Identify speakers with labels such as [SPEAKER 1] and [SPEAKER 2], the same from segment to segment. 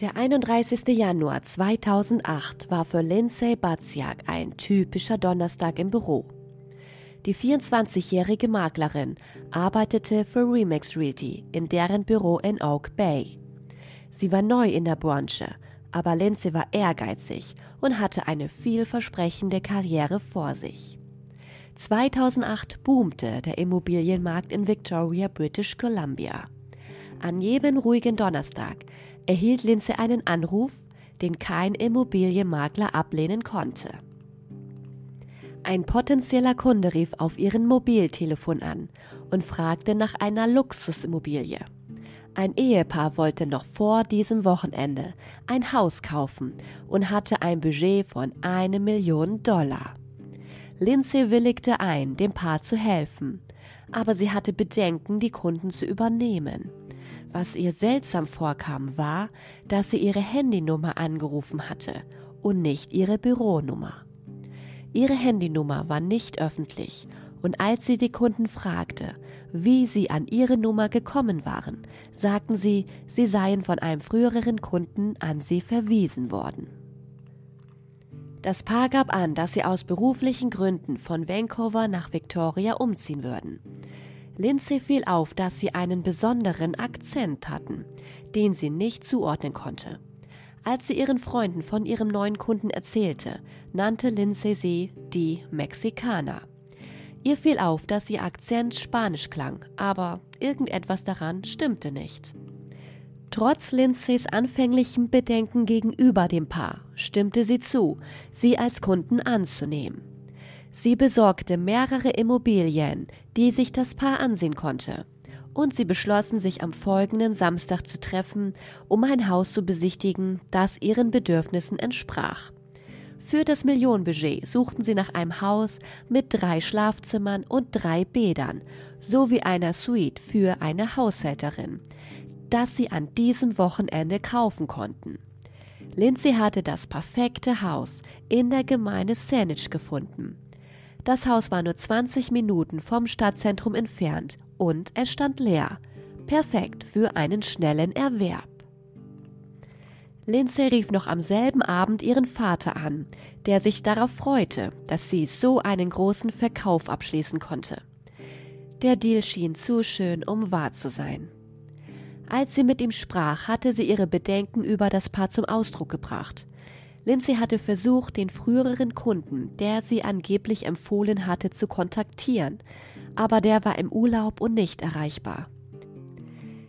[SPEAKER 1] Der 31. Januar 2008 war für Lindsay Baziak ein typischer Donnerstag im Büro. Die 24-jährige Maklerin arbeitete für Remix Realty in deren Büro in Oak Bay. Sie war neu in der Branche, aber Lindsay war ehrgeizig und hatte eine vielversprechende Karriere vor sich. 2008 boomte der Immobilienmarkt in Victoria, British Columbia. An jedem ruhigen Donnerstag erhielt Lindsay einen Anruf, den kein Immobilienmakler ablehnen konnte. Ein potenzieller Kunde rief auf ihren Mobiltelefon an und fragte nach einer Luxusimmobilie. Ein Ehepaar wollte noch vor diesem Wochenende ein Haus kaufen und hatte ein Budget von eine Million Dollar. Lindsay willigte ein, dem Paar zu helfen, aber sie hatte Bedenken, die Kunden zu übernehmen. Was ihr seltsam vorkam, war, dass sie ihre Handynummer angerufen hatte und nicht ihre Büronummer. Ihre Handynummer war nicht öffentlich und als sie die Kunden fragte, wie sie an ihre Nummer gekommen waren, sagten sie, sie seien von einem früheren Kunden an sie verwiesen worden. Das Paar gab an, dass sie aus beruflichen Gründen von Vancouver nach Victoria umziehen würden. Lindsay fiel auf, dass sie einen besonderen Akzent hatten, den sie nicht zuordnen konnte. Als sie ihren Freunden von ihrem neuen Kunden erzählte, nannte Lindsay sie die Mexikaner. Ihr fiel auf, dass ihr Akzent spanisch klang, aber irgendetwas daran stimmte nicht. Trotz Lindsays anfänglichen Bedenken gegenüber dem Paar stimmte sie zu, sie als Kunden anzunehmen. Sie besorgte mehrere Immobilien, die sich das Paar ansehen konnte. Und sie beschlossen, sich am folgenden Samstag zu treffen, um ein Haus zu besichtigen, das ihren Bedürfnissen entsprach. Für das Millionenbudget suchten sie nach einem Haus mit drei Schlafzimmern und drei Bädern sowie einer Suite für eine Haushälterin, das sie an diesem Wochenende kaufen konnten. Lindsay hatte das perfekte Haus in der Gemeinde Saanich gefunden. Das Haus war nur 20 Minuten vom Stadtzentrum entfernt und es stand leer. Perfekt für einen schnellen Erwerb. Lindsay rief noch am selben Abend ihren Vater an, der sich darauf freute, dass sie so einen großen Verkauf abschließen konnte. Der Deal schien zu schön, um wahr zu sein. Als sie mit ihm sprach, hatte sie ihre Bedenken über das Paar zum Ausdruck gebracht. Lindsay hatte versucht, den früheren Kunden, der sie angeblich empfohlen hatte, zu kontaktieren, aber der war im Urlaub und nicht erreichbar.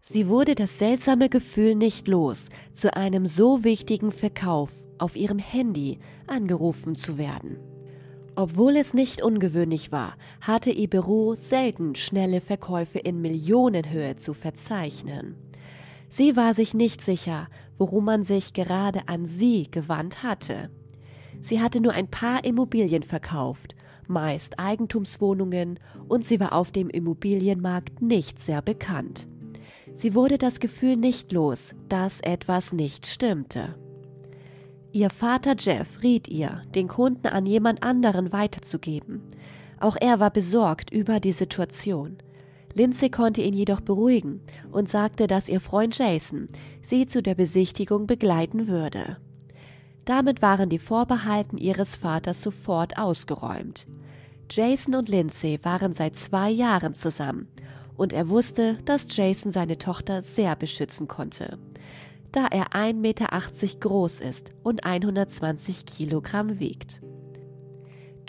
[SPEAKER 1] Sie wurde das seltsame Gefühl nicht los, zu einem so wichtigen Verkauf auf ihrem Handy angerufen zu werden. Obwohl es nicht ungewöhnlich war, hatte ihr Büro selten schnelle Verkäufe in Millionenhöhe zu verzeichnen. Sie war sich nicht sicher, worum man sich gerade an sie gewandt hatte. Sie hatte nur ein paar Immobilien verkauft, meist Eigentumswohnungen, und sie war auf dem Immobilienmarkt nicht sehr bekannt. Sie wurde das Gefühl nicht los, dass etwas nicht stimmte. Ihr Vater Jeff riet ihr, den Kunden an jemand anderen weiterzugeben. Auch er war besorgt über die Situation. Lindsay konnte ihn jedoch beruhigen und sagte, dass ihr Freund Jason sie zu der Besichtigung begleiten würde. Damit waren die Vorbehalten ihres Vaters sofort ausgeräumt. Jason und Lindsay waren seit zwei Jahren zusammen und er wusste, dass Jason seine Tochter sehr beschützen konnte, da er 1,80 Meter groß ist und 120 Kilogramm wiegt.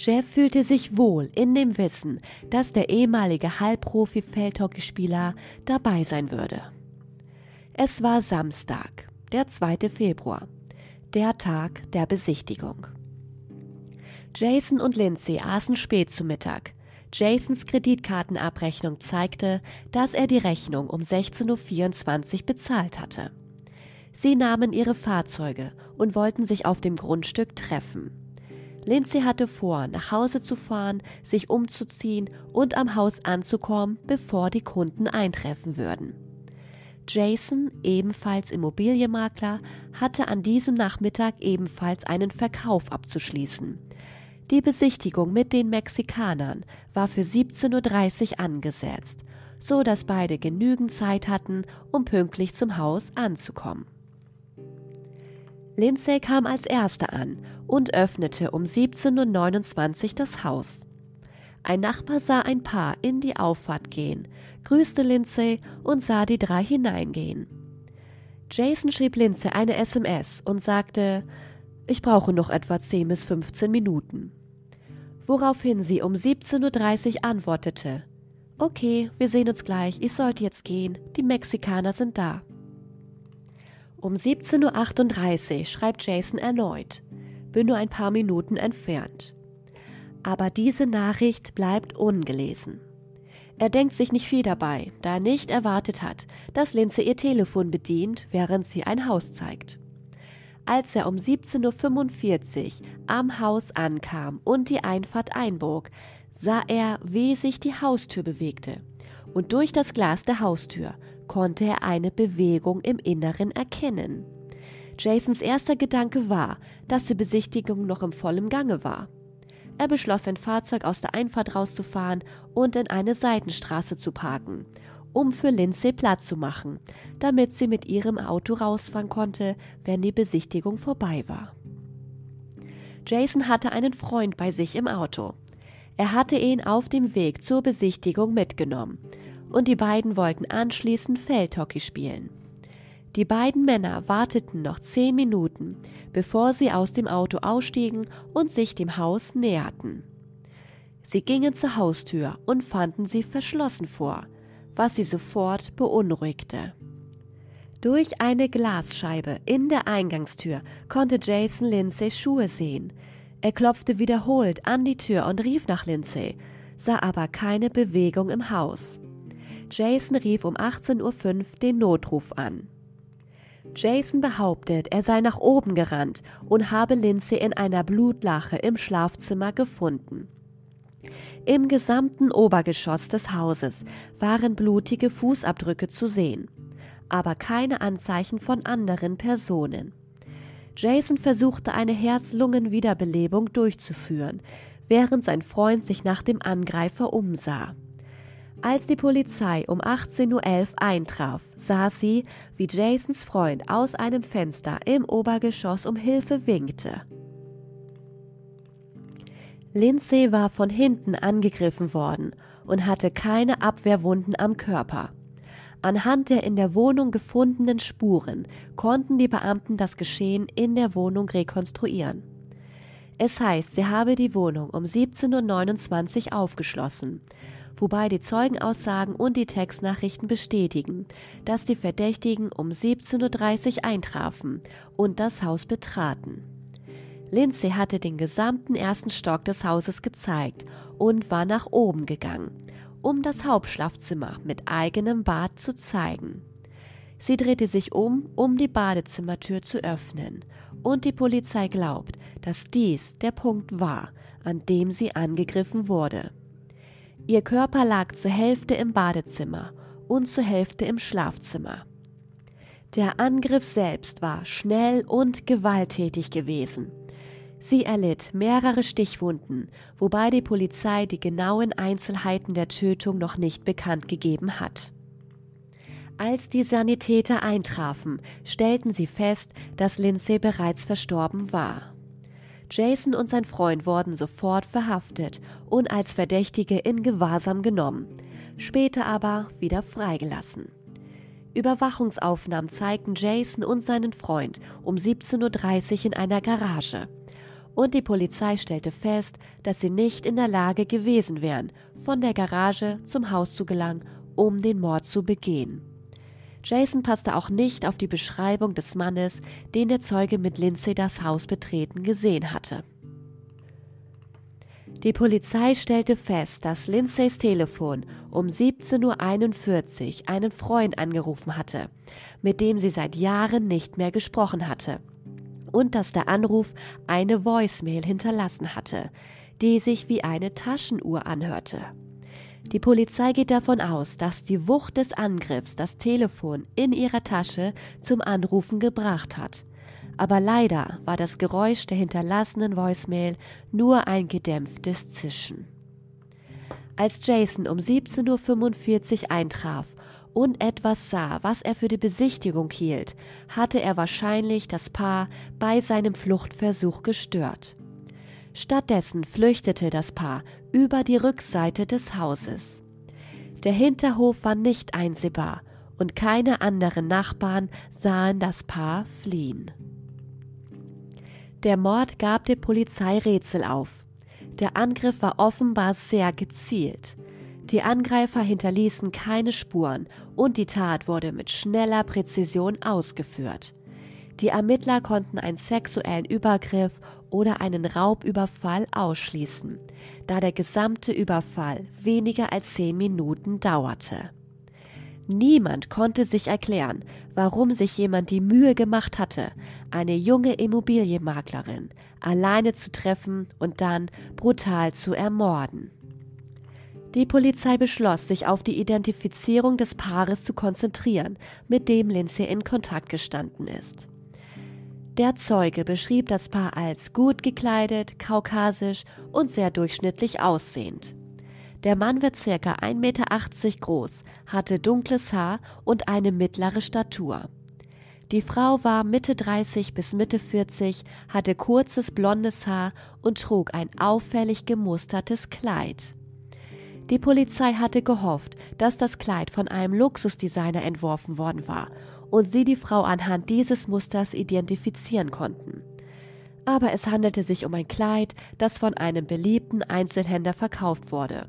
[SPEAKER 1] Jeff fühlte sich wohl in dem Wissen, dass der ehemalige Halbprofi-Feldhockeyspieler dabei sein würde. Es war Samstag, der 2. Februar, der Tag der Besichtigung. Jason und Lindsay aßen spät zu Mittag. Jasons Kreditkartenabrechnung zeigte, dass er die Rechnung um 16.24 Uhr bezahlt hatte. Sie nahmen ihre Fahrzeuge und wollten sich auf dem Grundstück treffen. Lindsay hatte vor, nach Hause zu fahren, sich umzuziehen und am Haus anzukommen, bevor die Kunden eintreffen würden. Jason, ebenfalls Immobilienmakler, hatte an diesem Nachmittag ebenfalls einen Verkauf abzuschließen. Die Besichtigung mit den Mexikanern war für 17.30 Uhr angesetzt, so dass beide genügend Zeit hatten, um pünktlich zum Haus anzukommen. Lindsay kam als Erster an und öffnete um 17.29 Uhr das Haus. Ein Nachbar sah ein Paar in die Auffahrt gehen, grüßte Lindsay und sah die drei hineingehen. Jason schrieb Lindsay eine SMS und sagte, ich brauche noch etwa 10 bis 15 Minuten. Woraufhin sie um 17.30 Uhr antwortete, Okay, wir sehen uns gleich, ich sollte jetzt gehen, die Mexikaner sind da. Um 17.38 Uhr schreibt Jason erneut, bin nur ein paar Minuten entfernt. Aber diese Nachricht bleibt ungelesen. Er denkt sich nicht viel dabei, da er nicht erwartet hat, dass Linze ihr Telefon bedient, während sie ein Haus zeigt. Als er um 17.45 Uhr am Haus ankam und die Einfahrt einbog, sah er, wie sich die Haustür bewegte. Und durch das Glas der Haustür konnte er eine Bewegung im Inneren erkennen. Jasons erster Gedanke war, dass die Besichtigung noch im vollen Gange war. Er beschloss, sein Fahrzeug aus der Einfahrt rauszufahren und in eine Seitenstraße zu parken, um für Lindsay Platz zu machen, damit sie mit ihrem Auto rausfahren konnte, wenn die Besichtigung vorbei war. Jason hatte einen Freund bei sich im Auto. Er hatte ihn auf dem Weg zur Besichtigung mitgenommen und die beiden wollten anschließend Feldhockey spielen. Die beiden Männer warteten noch zehn Minuten, bevor sie aus dem Auto ausstiegen und sich dem Haus näherten. Sie gingen zur Haustür und fanden sie verschlossen vor, was sie sofort beunruhigte. Durch eine Glasscheibe in der Eingangstür konnte Jason Lindsay Schuhe sehen. Er klopfte wiederholt an die Tür und rief nach Lindsay, sah aber keine Bewegung im Haus. Jason rief um 18.05 Uhr den Notruf an. Jason behauptet, er sei nach oben gerannt und habe Lindsay in einer Blutlache im Schlafzimmer gefunden. Im gesamten Obergeschoss des Hauses waren blutige Fußabdrücke zu sehen, aber keine Anzeichen von anderen Personen. Jason versuchte eine Herz-Lungen-Wiederbelebung durchzuführen, während sein Freund sich nach dem Angreifer umsah. Als die Polizei um 18.11 Uhr eintraf, sah sie, wie Jasons Freund aus einem Fenster im Obergeschoss um Hilfe winkte. Lindsay war von hinten angegriffen worden und hatte keine Abwehrwunden am Körper. Anhand der in der Wohnung gefundenen Spuren konnten die Beamten das Geschehen in der Wohnung rekonstruieren. Es heißt, sie habe die Wohnung um 17.29 Uhr aufgeschlossen wobei die Zeugenaussagen und die Textnachrichten bestätigen, dass die Verdächtigen um 17.30 Uhr eintrafen und das Haus betraten. Lindsay hatte den gesamten ersten Stock des Hauses gezeigt und war nach oben gegangen, um das Hauptschlafzimmer mit eigenem Bad zu zeigen. Sie drehte sich um, um die Badezimmertür zu öffnen, und die Polizei glaubt, dass dies der Punkt war, an dem sie angegriffen wurde. Ihr Körper lag zur Hälfte im Badezimmer und zur Hälfte im Schlafzimmer. Der Angriff selbst war schnell und gewalttätig gewesen. Sie erlitt mehrere Stichwunden, wobei die Polizei die genauen Einzelheiten der Tötung noch nicht bekannt gegeben hat. Als die Sanitäter eintrafen, stellten sie fest, dass Lindsay bereits verstorben war. Jason und sein Freund wurden sofort verhaftet und als Verdächtige in Gewahrsam genommen, später aber wieder freigelassen. Überwachungsaufnahmen zeigten Jason und seinen Freund um 17.30 Uhr in einer Garage. Und die Polizei stellte fest, dass sie nicht in der Lage gewesen wären, von der Garage zum Haus zu gelangen, um den Mord zu begehen. Jason passte auch nicht auf die Beschreibung des Mannes, den der Zeuge mit Lindsay das Haus betreten gesehen hatte. Die Polizei stellte fest, dass Lindsays Telefon um 17.41 Uhr einen Freund angerufen hatte, mit dem sie seit Jahren nicht mehr gesprochen hatte, und dass der Anruf eine Voicemail hinterlassen hatte, die sich wie eine Taschenuhr anhörte. Die Polizei geht davon aus, dass die Wucht des Angriffs das Telefon in ihrer Tasche zum Anrufen gebracht hat. Aber leider war das Geräusch der hinterlassenen Voicemail nur ein gedämpftes Zischen. Als Jason um 17.45 Uhr eintraf und etwas sah, was er für die Besichtigung hielt, hatte er wahrscheinlich das Paar bei seinem Fluchtversuch gestört. Stattdessen flüchtete das Paar über die Rückseite des Hauses. Der Hinterhof war nicht einsehbar und keine anderen Nachbarn sahen das Paar fliehen. Der Mord gab der Polizei Rätsel auf. Der Angriff war offenbar sehr gezielt. Die Angreifer hinterließen keine Spuren und die Tat wurde mit schneller Präzision ausgeführt. Die Ermittler konnten einen sexuellen Übergriff oder einen Raubüberfall ausschließen, da der gesamte Überfall weniger als zehn Minuten dauerte. Niemand konnte sich erklären, warum sich jemand die Mühe gemacht hatte, eine junge Immobilienmaklerin alleine zu treffen und dann brutal zu ermorden. Die Polizei beschloss, sich auf die Identifizierung des Paares zu konzentrieren, mit dem Lindsay in Kontakt gestanden ist. Der Zeuge beschrieb das Paar als gut gekleidet, kaukasisch und sehr durchschnittlich aussehend. Der Mann wird ca. 1,80 Meter groß, hatte dunkles Haar und eine mittlere Statur. Die Frau war Mitte 30 bis Mitte 40, hatte kurzes blondes Haar und trug ein auffällig gemustertes Kleid. Die Polizei hatte gehofft, dass das Kleid von einem Luxusdesigner entworfen worden war und sie die Frau anhand dieses Musters identifizieren konnten. Aber es handelte sich um ein Kleid, das von einem beliebten Einzelhändler verkauft wurde,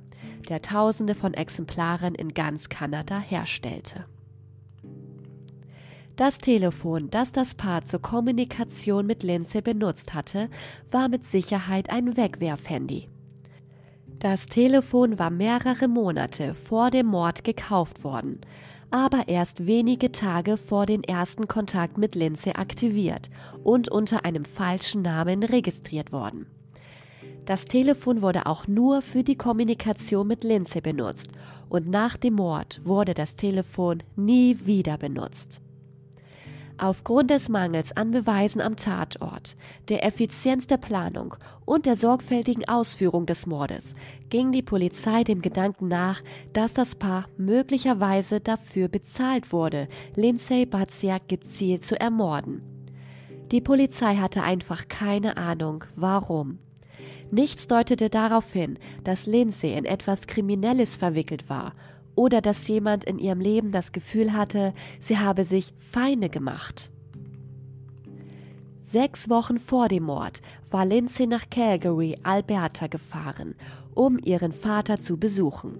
[SPEAKER 1] der Tausende von Exemplaren in ganz Kanada herstellte. Das Telefon, das das Paar zur Kommunikation mit Lindsay benutzt hatte, war mit Sicherheit ein Wegwerfhandy. Das Telefon war mehrere Monate vor dem Mord gekauft worden, aber erst wenige Tage vor den ersten Kontakt mit Lindsay aktiviert und unter einem falschen Namen registriert worden. Das Telefon wurde auch nur für die Kommunikation mit Lindsay benutzt und nach dem Mord wurde das Telefon nie wieder benutzt. Aufgrund des Mangels an Beweisen am Tatort, der Effizienz der Planung und der sorgfältigen Ausführung des Mordes ging die Polizei dem Gedanken nach, dass das Paar möglicherweise dafür bezahlt wurde, Lindsay Baziak gezielt zu ermorden. Die Polizei hatte einfach keine Ahnung, warum. Nichts deutete darauf hin, dass Lindsay in etwas Kriminelles verwickelt war oder dass jemand in ihrem Leben das Gefühl hatte, sie habe sich Feinde gemacht. Sechs Wochen vor dem Mord war Lindsay nach Calgary, Alberta gefahren, um ihren Vater zu besuchen.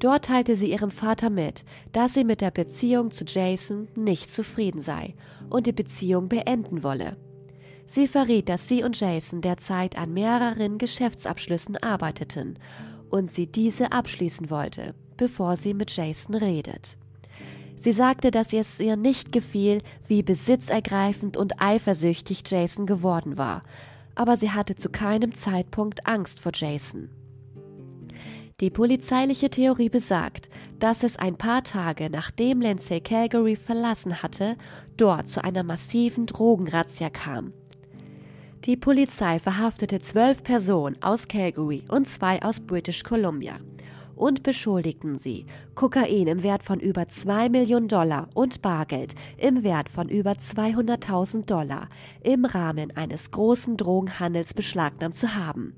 [SPEAKER 1] Dort teilte sie ihrem Vater mit, dass sie mit der Beziehung zu Jason nicht zufrieden sei und die Beziehung beenden wolle. Sie verriet, dass sie und Jason derzeit an mehreren Geschäftsabschlüssen arbeiteten und sie diese abschließen wollte bevor sie mit Jason redet. Sie sagte, dass es ihr nicht gefiel, wie besitzergreifend und eifersüchtig Jason geworden war, aber sie hatte zu keinem Zeitpunkt Angst vor Jason. Die polizeiliche Theorie besagt, dass es ein paar Tage nachdem Lindsay Calgary verlassen hatte, dort zu einer massiven Drogenrazzia kam. Die Polizei verhaftete zwölf Personen aus Calgary und zwei aus British Columbia und beschuldigten sie, Kokain im Wert von über 2 Millionen Dollar und Bargeld im Wert von über 200.000 Dollar im Rahmen eines großen Drogenhandels beschlagnahmt zu haben.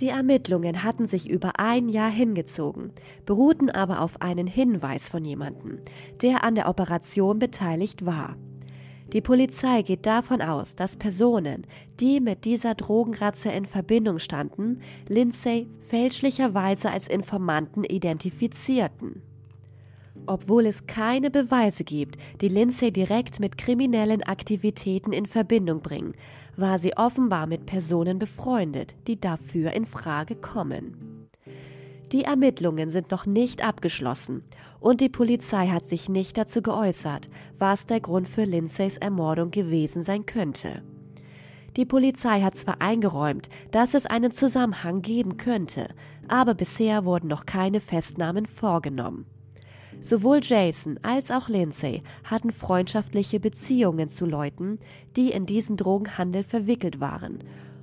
[SPEAKER 1] Die Ermittlungen hatten sich über ein Jahr hingezogen, beruhten aber auf einen Hinweis von jemandem, der an der Operation beteiligt war. Die Polizei geht davon aus, dass Personen, die mit dieser Drogenratze in Verbindung standen, Lindsay fälschlicherweise als Informanten identifizierten. Obwohl es keine Beweise gibt, die Lindsay direkt mit kriminellen Aktivitäten in Verbindung bringen, war sie offenbar mit Personen befreundet, die dafür in Frage kommen. Die Ermittlungen sind noch nicht abgeschlossen und die Polizei hat sich nicht dazu geäußert, was der Grund für Lindsays Ermordung gewesen sein könnte. Die Polizei hat zwar eingeräumt, dass es einen Zusammenhang geben könnte, aber bisher wurden noch keine Festnahmen vorgenommen. Sowohl Jason als auch Lindsay hatten freundschaftliche Beziehungen zu Leuten, die in diesen Drogenhandel verwickelt waren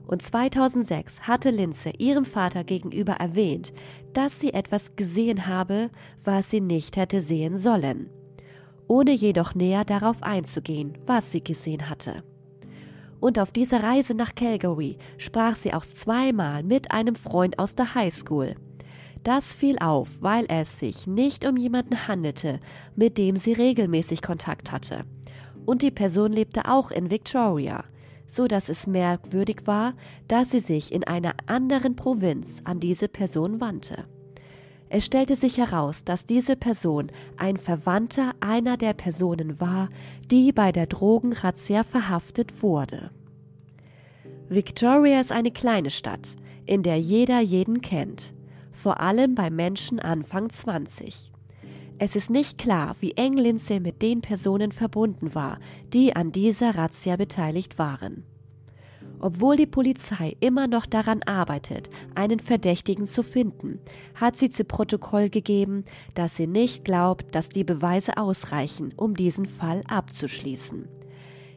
[SPEAKER 1] Und 2006 hatte Lindsay ihrem Vater gegenüber erwähnt, dass sie etwas gesehen habe, was sie nicht hätte sehen sollen, ohne jedoch näher darauf einzugehen, was sie gesehen hatte. Und auf dieser Reise nach Calgary sprach sie auch zweimal mit einem Freund aus der Highschool. Das fiel auf, weil es sich nicht um jemanden handelte, mit dem sie regelmäßig Kontakt hatte. Und die Person lebte auch in Victoria, so dass es merkwürdig war, dass sie sich in einer anderen Provinz an diese Person wandte. Es stellte sich heraus, dass diese Person ein Verwandter einer der Personen war, die bei der Drogenrazzia verhaftet wurde. Victoria ist eine kleine Stadt, in der jeder jeden kennt, vor allem bei Menschen Anfang 20. Es ist nicht klar, wie eng Lindsay mit den Personen verbunden war, die an dieser Razzia beteiligt waren. Obwohl die Polizei immer noch daran arbeitet, einen Verdächtigen zu finden, hat sie zu Protokoll gegeben, dass sie nicht glaubt, dass die Beweise ausreichen, um diesen Fall abzuschließen.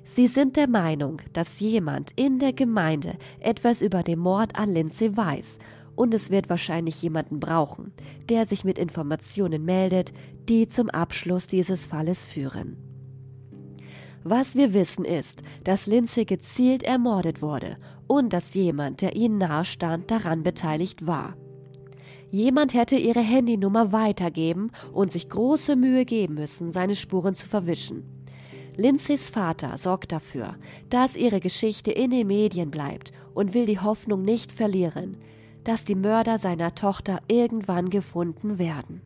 [SPEAKER 1] Sie sind der Meinung, dass jemand in der Gemeinde etwas über den Mord an Lindsay weiß und es wird wahrscheinlich jemanden brauchen, der sich mit Informationen meldet, die zum Abschluss dieses Falles führen. Was wir wissen ist, dass Lindsay gezielt ermordet wurde und dass jemand, der ihnen nahestand, daran beteiligt war. Jemand hätte ihre Handynummer weitergeben und sich große Mühe geben müssen, seine Spuren zu verwischen. Lindsays Vater sorgt dafür, dass ihre Geschichte in den Medien bleibt und will die Hoffnung nicht verlieren, dass die Mörder seiner Tochter irgendwann gefunden werden.